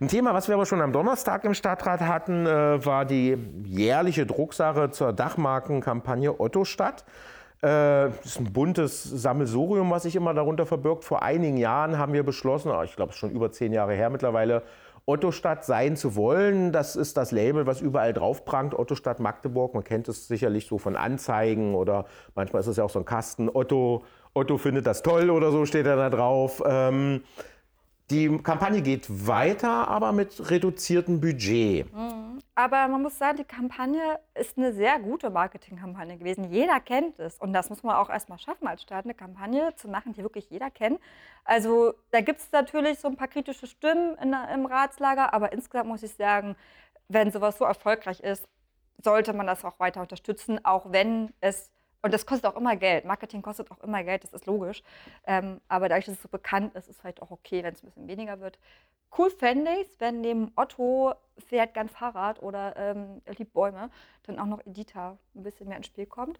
Ein Thema, was wir aber schon am Donnerstag im Stadtrat hatten, äh, war die jährliche Drucksache zur Dachmarkenkampagne Otto Stadt. Äh, das ist ein buntes Sammelsurium, was sich immer darunter verbirgt. Vor einigen Jahren haben wir beschlossen, ah, ich glaube, es ist schon über zehn Jahre her mittlerweile, Otto-Stadt sein zu wollen. Das ist das Label, was überall drauf prangt. Otto-Stadt Magdeburg. Man kennt es sicherlich so von Anzeigen oder manchmal ist es ja auch so ein Kasten. Otto, Otto findet das toll oder so steht er da drauf. Ähm, die Kampagne geht weiter, aber mit reduziertem Budget. Mhm. Aber man muss sagen, die Kampagne ist eine sehr gute Marketingkampagne gewesen. Jeder kennt es. Und das muss man auch erstmal schaffen, als Staat eine Kampagne zu machen, die wirklich jeder kennt. Also da gibt es natürlich so ein paar kritische Stimmen in, im Ratslager, aber insgesamt muss ich sagen, wenn sowas so erfolgreich ist, sollte man das auch weiter unterstützen, auch wenn es und das kostet auch immer Geld. Marketing kostet auch immer Geld, das ist logisch. Ähm, aber dadurch, dass es so bekannt ist, ist es vielleicht auch okay, wenn es ein bisschen weniger wird. Cool fände ich es, wenn neben Otto fährt gern Fahrrad oder ähm, liebt Bäume, dann auch noch Edita ein bisschen mehr ins Spiel kommt.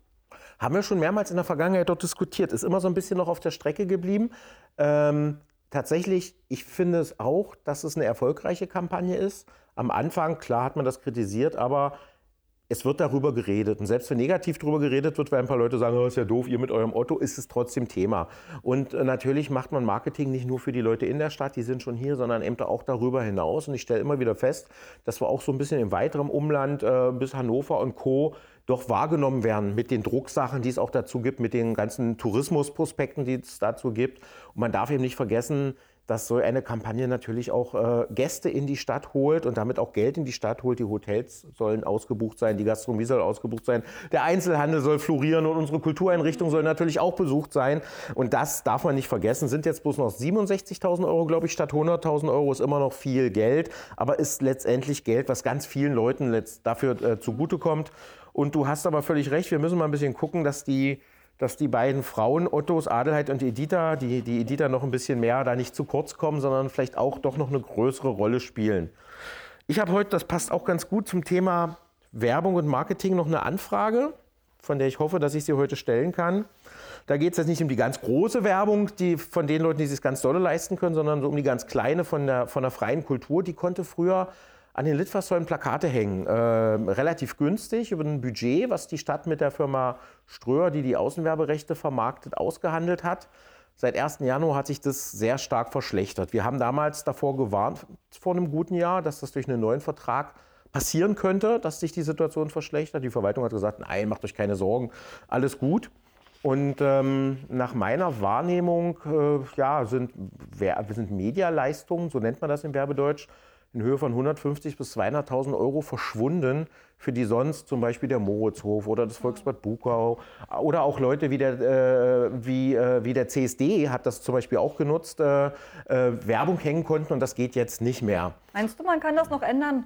Haben wir schon mehrmals in der Vergangenheit dort diskutiert. Ist immer so ein bisschen noch auf der Strecke geblieben. Ähm, tatsächlich, ich finde es auch, dass es eine erfolgreiche Kampagne ist. Am Anfang, klar hat man das kritisiert, aber es wird darüber geredet. Und selbst wenn negativ darüber geredet wird, weil ein paar Leute sagen, oh, ist ja doof, ihr mit eurem Otto, ist es trotzdem Thema. Und äh, natürlich macht man Marketing nicht nur für die Leute in der Stadt, die sind schon hier, sondern eben auch darüber hinaus. Und ich stelle immer wieder fest, dass wir auch so ein bisschen im weiteren Umland äh, bis Hannover und Co. doch wahrgenommen werden mit den Drucksachen, die es auch dazu gibt, mit den ganzen Tourismusprospekten, die es dazu gibt. Und man darf eben nicht vergessen, dass so eine Kampagne natürlich auch äh, Gäste in die Stadt holt und damit auch Geld in die Stadt holt. Die Hotels sollen ausgebucht sein, die Gastronomie soll ausgebucht sein, der Einzelhandel soll florieren und unsere Kultureinrichtung soll natürlich auch besucht sein. Und das darf man nicht vergessen. Sind jetzt bloß noch 67.000 Euro, glaube ich, statt 100.000 Euro ist immer noch viel Geld, aber ist letztendlich Geld, was ganz vielen Leuten dafür äh, zugutekommt. Und du hast aber völlig recht, wir müssen mal ein bisschen gucken, dass die dass die beiden Frauen, Ottos, Adelheid und Editha, die, die Editha noch ein bisschen mehr da nicht zu kurz kommen, sondern vielleicht auch doch noch eine größere Rolle spielen. Ich habe heute, das passt auch ganz gut zum Thema Werbung und Marketing, noch eine Anfrage, von der ich hoffe, dass ich sie heute stellen kann. Da geht es jetzt nicht um die ganz große Werbung, die von den Leuten, die sich ganz dolle leisten können, sondern so um die ganz kleine von der, von der freien Kultur. Die konnte früher an den Litfaßsäulen Plakate hängen. Äh, relativ günstig über ein Budget, was die Stadt mit der Firma Ströer, die die Außenwerberechte vermarktet, ausgehandelt hat. Seit 1. Januar hat sich das sehr stark verschlechtert. Wir haben damals davor gewarnt, vor einem guten Jahr, dass das durch einen neuen Vertrag passieren könnte, dass sich die Situation verschlechtert. Die Verwaltung hat gesagt, nein, macht euch keine Sorgen, alles gut. Und ähm, nach meiner Wahrnehmung äh, ja, sind, sind Medialeistungen, so nennt man das im Werbedeutsch, in Höhe von 150 bis 200.000 Euro verschwunden, für die sonst zum Beispiel der Moritzhof oder das Volksbad Bukau oder auch Leute wie der, äh, wie, äh, wie der CSD hat das zum Beispiel auch genutzt, äh, äh, Werbung hängen konnten und das geht jetzt nicht mehr. Meinst du, man kann das noch ändern?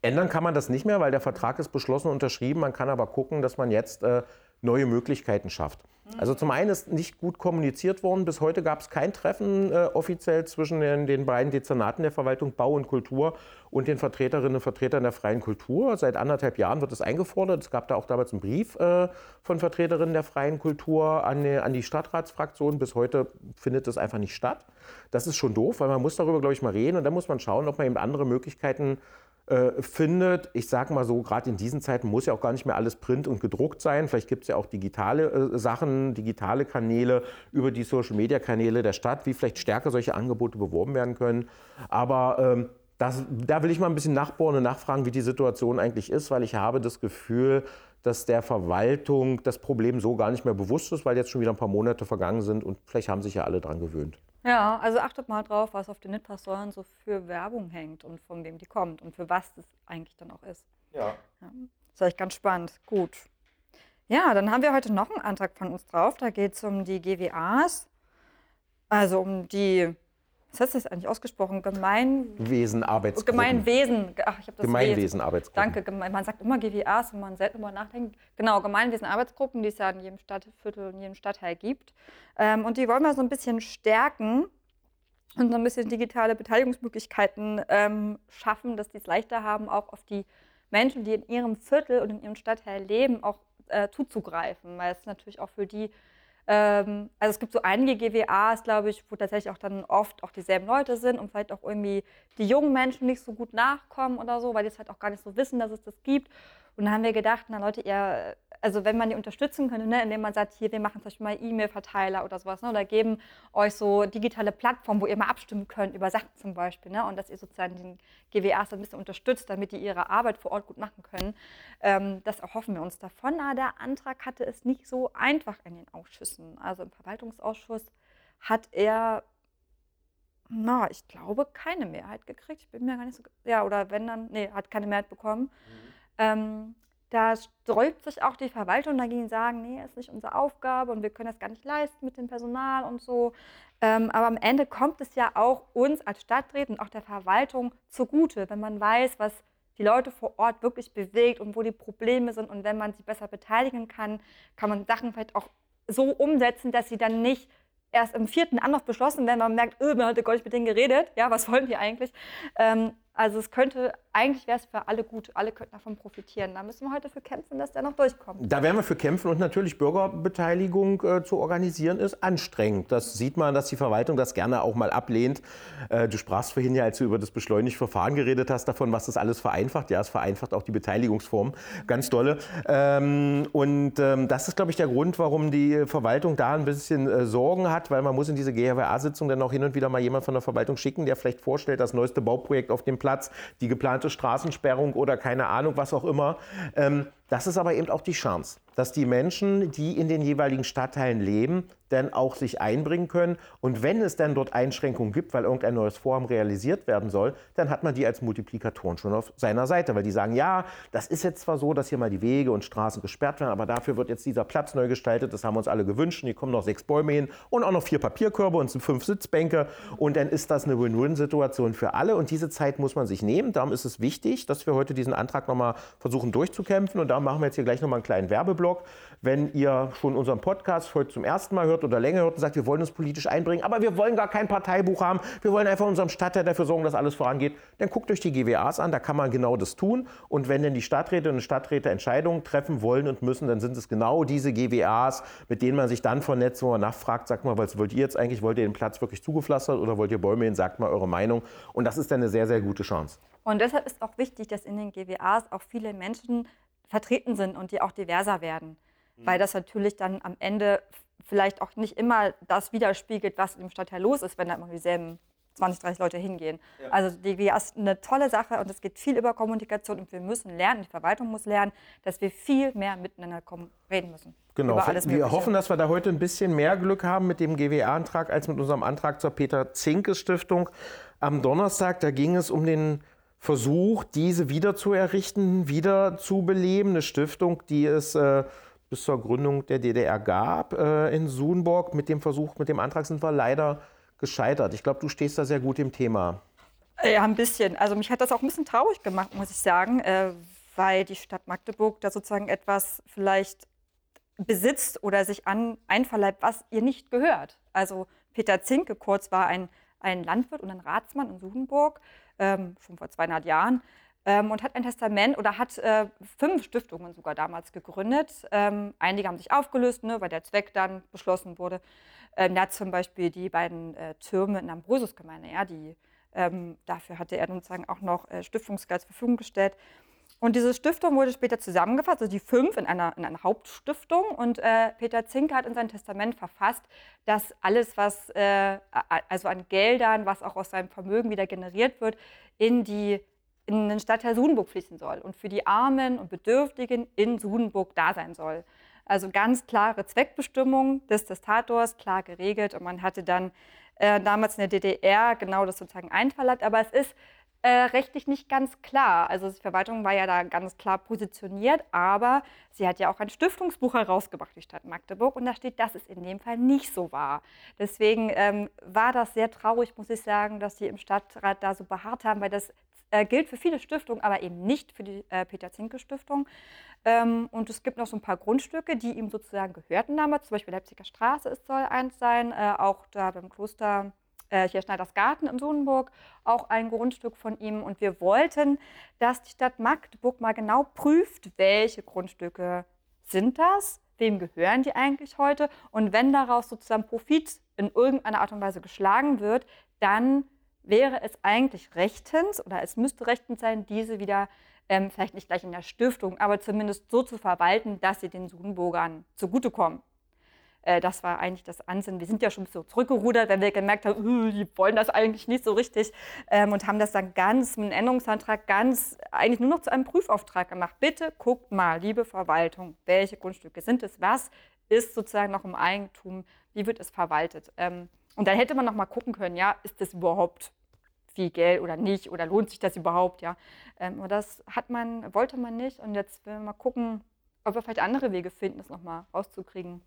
Ändern kann man das nicht mehr, weil der Vertrag ist beschlossen und unterschrieben. Man kann aber gucken, dass man jetzt äh, neue Möglichkeiten schafft. Also zum einen ist nicht gut kommuniziert worden. Bis heute gab es kein Treffen äh, offiziell zwischen den, den, beiden Dezernaten der Verwaltung Bau und Kultur und den Vertreterinnen und Vertretern der freien Kultur. Seit anderthalb Jahren wird es eingefordert. Es gab da auch damals einen Brief äh, von Vertreterinnen der freien Kultur an, an die Stadtratsfraktion. Bis heute findet das einfach nicht statt. Das ist schon doof, weil man muss darüber, glaube ich, mal reden und dann muss man schauen, ob man eben andere Möglichkeiten äh, findet. Ich sage mal so, gerade in diesen Zeiten muss ja auch gar nicht mehr alles print und gedruckt sein. Vielleicht gibt es ja auch digitale äh, Sachen, digitale Kanäle über die Social-Media-Kanäle der Stadt, wie vielleicht stärker solche Angebote beworben werden können. Aber ähm, das, da will ich mal ein bisschen nachbohren und nachfragen, wie die Situation eigentlich ist, weil ich habe das Gefühl, dass der Verwaltung das Problem so gar nicht mehr bewusst ist, weil jetzt schon wieder ein paar Monate vergangen sind und vielleicht haben sich ja alle daran gewöhnt. Ja, also achtet mal drauf, was auf den Litfaßsäulen so für Werbung hängt und von wem die kommt und für was das eigentlich dann auch ist. Ja. ja. Das ist echt ganz spannend. Gut. Ja, dann haben wir heute noch einen Antrag von uns drauf. Da geht es um die GWAs, also um die was heißt das eigentlich ausgesprochen? Gemeinwesen, Arbeitsgruppen. Gemeinwesen. Ach, ich habe das Gemeinwesen, Arbeitsgruppen. Danke. Man sagt immer GWAs, wenn man selten darüber nachdenkt. Genau, Gemeinwesen, Arbeitsgruppen, die es ja in jedem Stadtviertel und jedem Stadtteil gibt. Ähm, und die wollen wir so ein bisschen stärken und so ein bisschen digitale Beteiligungsmöglichkeiten ähm, schaffen, dass die es leichter haben, auch auf die Menschen, die in ihrem Viertel und in ihrem Stadtteil leben, auch äh, zuzugreifen. Weil es natürlich auch für die also es gibt so einige GWAs, glaube ich, wo tatsächlich auch dann oft auch dieselben Leute sind und vielleicht auch irgendwie die jungen Menschen nicht so gut nachkommen oder so, weil die es halt auch gar nicht so wissen, dass es das gibt. Und dann haben wir gedacht, na Leute, ihr also wenn man die unterstützen könnte, ne, indem man sagt, hier, wir machen zum Beispiel mal E-Mail-Verteiler oder sowas, ne, oder geben euch so digitale Plattformen, wo ihr mal abstimmen könnt über Sachen zum Beispiel, ne, und dass ihr sozusagen den GWAs ein bisschen unterstützt, damit die ihre Arbeit vor Ort gut machen können. Ähm, das erhoffen wir uns davon. Aber der Antrag hatte es nicht so einfach in den Ausschüssen. Also im Verwaltungsausschuss hat er na, ich glaube, keine Mehrheit gekriegt. Ich bin mir gar nicht so. Ja, oder wenn dann. Nee, hat keine Mehrheit bekommen. Mhm. Ähm, da sträubt sich auch die Verwaltung dagegen, sagen, nee, ist nicht unsere Aufgabe und wir können das gar nicht leisten mit dem Personal und so. Ähm, aber am Ende kommt es ja auch uns als Stadträten und auch der Verwaltung zugute, wenn man weiß, was die Leute vor Ort wirklich bewegt und wo die Probleme sind. Und wenn man sie besser beteiligen kann, kann man Sachen vielleicht auch so umsetzen, dass sie dann nicht erst im vierten Anlauf beschlossen werden, man merkt, öh, man hat gar nicht mit denen geredet. Ja, was wollen die eigentlich? Ähm, also es könnte, eigentlich wäre es für alle gut, alle könnten davon profitieren. Da müssen wir heute für kämpfen, dass der noch durchkommt. Da werden wir für kämpfen und natürlich Bürgerbeteiligung äh, zu organisieren ist anstrengend. Das sieht man, dass die Verwaltung das gerne auch mal ablehnt. Äh, du sprachst vorhin ja, als du über das beschleunigte Verfahren geredet hast, davon, was das alles vereinfacht. Ja, es vereinfacht auch die Beteiligungsform. Ganz dolle. Ähm, und ähm, das ist, glaube ich, der Grund, warum die Verwaltung da ein bisschen äh, Sorgen hat, weil man muss in diese GHWA-Sitzung dann auch hin und wieder mal jemand von der Verwaltung schicken, der vielleicht vorstellt, das neueste Bauprojekt auf dem Platz, die geplante Straßensperrung oder keine Ahnung, was auch immer. Ähm, das ist aber eben auch die Chance, dass die Menschen, die in den jeweiligen Stadtteilen leben, dann auch sich einbringen können. Und wenn es dann dort Einschränkungen gibt, weil irgendein neues Vorhaben realisiert werden soll, dann hat man die als Multiplikatoren schon auf seiner Seite, weil die sagen, ja, das ist jetzt zwar so, dass hier mal die Wege und Straßen gesperrt werden, aber dafür wird jetzt dieser Platz neu gestaltet, das haben wir uns alle gewünscht. Und hier kommen noch sechs Bäume hin und auch noch vier Papierkörbe und fünf Sitzbänke. Und dann ist das eine Win-Win-Situation für alle. Und diese Zeit muss man sich nehmen. Darum ist es wichtig, dass wir heute diesen Antrag nochmal versuchen durchzukämpfen. Und da machen wir jetzt hier gleich nochmal einen kleinen Werbeblock. Wenn ihr schon unseren Podcast heute zum ersten Mal hört oder länger hört und sagt, wir wollen uns politisch einbringen, aber wir wollen gar kein Parteibuch haben, wir wollen einfach in unserem Stadtteil dafür sorgen, dass alles vorangeht, dann guckt euch die GWAs an, da kann man genau das tun. Und wenn denn die Stadträte und Stadträte Entscheidungen treffen wollen und müssen, dann sind es genau diese GWAs, mit denen man sich dann vernetzt, wo man nachfragt, sagt mal, was wollt ihr jetzt eigentlich? Wollt ihr den Platz wirklich zugepflastert oder wollt ihr Bäume hin? Sagt mal eure Meinung. Und das ist dann eine sehr, sehr gute Chance. Und deshalb ist auch wichtig, dass in den GWAs auch viele Menschen vertreten sind und die auch diverser werden. Mhm. Weil das natürlich dann am Ende vielleicht auch nicht immer das widerspiegelt, was im Stadtteil los ist, wenn da immer dieselben 20, 30 Leute hingehen. Ja. Also DGA ist eine tolle Sache und es geht viel über Kommunikation und wir müssen lernen, die Verwaltung muss lernen, dass wir viel mehr miteinander reden müssen. Genau, wir hoffen, dass wir da heute ein bisschen mehr Glück haben mit dem GWA-Antrag als mit unserem Antrag zur Peter-Zinke-Stiftung. Am Donnerstag, da ging es um den Versuch, diese wieder zu errichten, wieder zu beleben. Eine Stiftung, die es äh, bis zur Gründung der DDR gab äh, in Sunburg. Mit dem Versuch, mit dem Antrag sind wir leider gescheitert. Ich glaube, du stehst da sehr gut im Thema. Ja, ein bisschen. Also mich hat das auch ein bisschen traurig gemacht, muss ich sagen, äh, weil die Stadt Magdeburg da sozusagen etwas vielleicht besitzt oder sich an einverleibt, was ihr nicht gehört. Also Peter Zinke kurz war ein, ein Landwirt und ein Ratsmann in Sudenburg, ähm, schon vor 200 Jahren, ähm, und hat ein Testament oder hat äh, fünf Stiftungen sogar damals gegründet. Ähm, einige haben sich aufgelöst, ne, weil der Zweck dann beschlossen wurde. Ähm, er hat zum Beispiel die beiden äh, Türme in Ambrosius-Gemeinde, ja, die, ähm, dafür hatte er sozusagen auch noch äh, Stiftungsgeld zur Verfügung gestellt. Und diese Stiftung wurde später zusammengefasst, also die fünf in einer, in einer Hauptstiftung. Und äh, Peter Zinke hat in sein Testament verfasst, dass alles, was äh, also an Geldern, was auch aus seinem Vermögen wieder generiert wird, in die in den Stadtteil Sudenburg fließen soll und für die Armen und Bedürftigen in Sudenburg da sein soll. Also ganz klare Zweckbestimmung des Testators, klar geregelt. Und man hatte dann äh, damals in der DDR genau das sozusagen einverleibt. Aber es ist äh, rechtlich nicht ganz klar. Also die Verwaltung war ja da ganz klar positioniert, aber sie hat ja auch ein Stiftungsbuch herausgebracht, die Stadt Magdeburg, und da steht, dass es in dem Fall nicht so war. Deswegen ähm, war das sehr traurig, muss ich sagen, dass sie im Stadtrat da so beharrt haben, weil das äh, gilt für viele Stiftungen, aber eben nicht für die äh, Peter-Zinke-Stiftung. Ähm, und es gibt noch so ein paar Grundstücke, die ihm sozusagen gehörten damals, zum Beispiel Leipziger Straße es soll eins sein, äh, auch da beim Kloster äh, hier Schneidersgarten in Sohnenburg, auch ein Grundstück von ihm. Und wir wollten, dass die Stadt Magdeburg mal genau prüft, welche Grundstücke sind das, wem gehören die eigentlich heute. Und wenn daraus sozusagen Profit in irgendeiner Art und Weise geschlagen wird, dann wäre es eigentlich rechtens oder es müsste rechtens sein, diese wieder ähm, vielleicht nicht gleich in der Stiftung, aber zumindest so zu verwalten, dass sie den Sudenburgern zugutekommen. Äh, das war eigentlich das Ansinnen. Wir sind ja schon so zurückgerudert, wenn wir gemerkt haben, die wollen das eigentlich nicht so richtig ähm, und haben das dann ganz mit einem Änderungsantrag ganz eigentlich nur noch zu einem Prüfauftrag gemacht. Bitte guckt mal, liebe Verwaltung, welche Grundstücke sind es, was ist sozusagen noch im Eigentum, wie wird es verwaltet. Ähm, und dann hätte man noch mal gucken können, ja, ist das überhaupt viel Geld oder nicht oder lohnt sich das überhaupt, ja. Ähm, aber das hat man, wollte man nicht und jetzt will man mal gucken, ob wir vielleicht andere Wege finden, das noch mal rauszukriegen.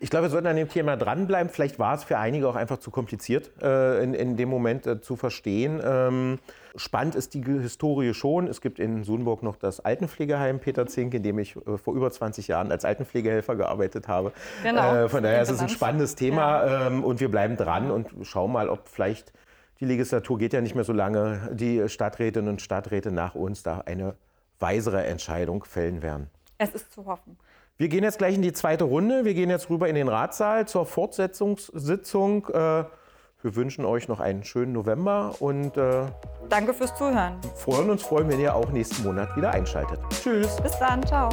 Ich glaube, wir sollten an dem Thema dranbleiben. Vielleicht war es für einige auch einfach zu kompliziert, äh, in, in, dem Moment äh, zu verstehen. Ähm, spannend ist die Historie schon. Es gibt in Sunburg noch das Altenpflegeheim Peter Zink, in dem ich äh, vor über 20 Jahren als Altenpflegehelfer gearbeitet habe. Genau. Äh, von daher ist es ein spannendes Thema ja. ähm, und wir bleiben dran und schauen mal, ob vielleicht die Legislatur geht ja nicht mehr so lange, die Stadträtinnen und Stadträte nach uns da eine weisere Entscheidung fällen werden. Es ist zu hoffen. Wir gehen jetzt gleich in die zweite Runde. Wir gehen jetzt rüber in den Ratssaal zur Fortsetzungssitzung. Äh, wir wünschen euch noch einen schönen November und äh, danke fürs Zuhören. Freuen uns freuen, wenn ihr auch nächsten Monat wieder einschaltet. Tschüss. Bis dann, ciao.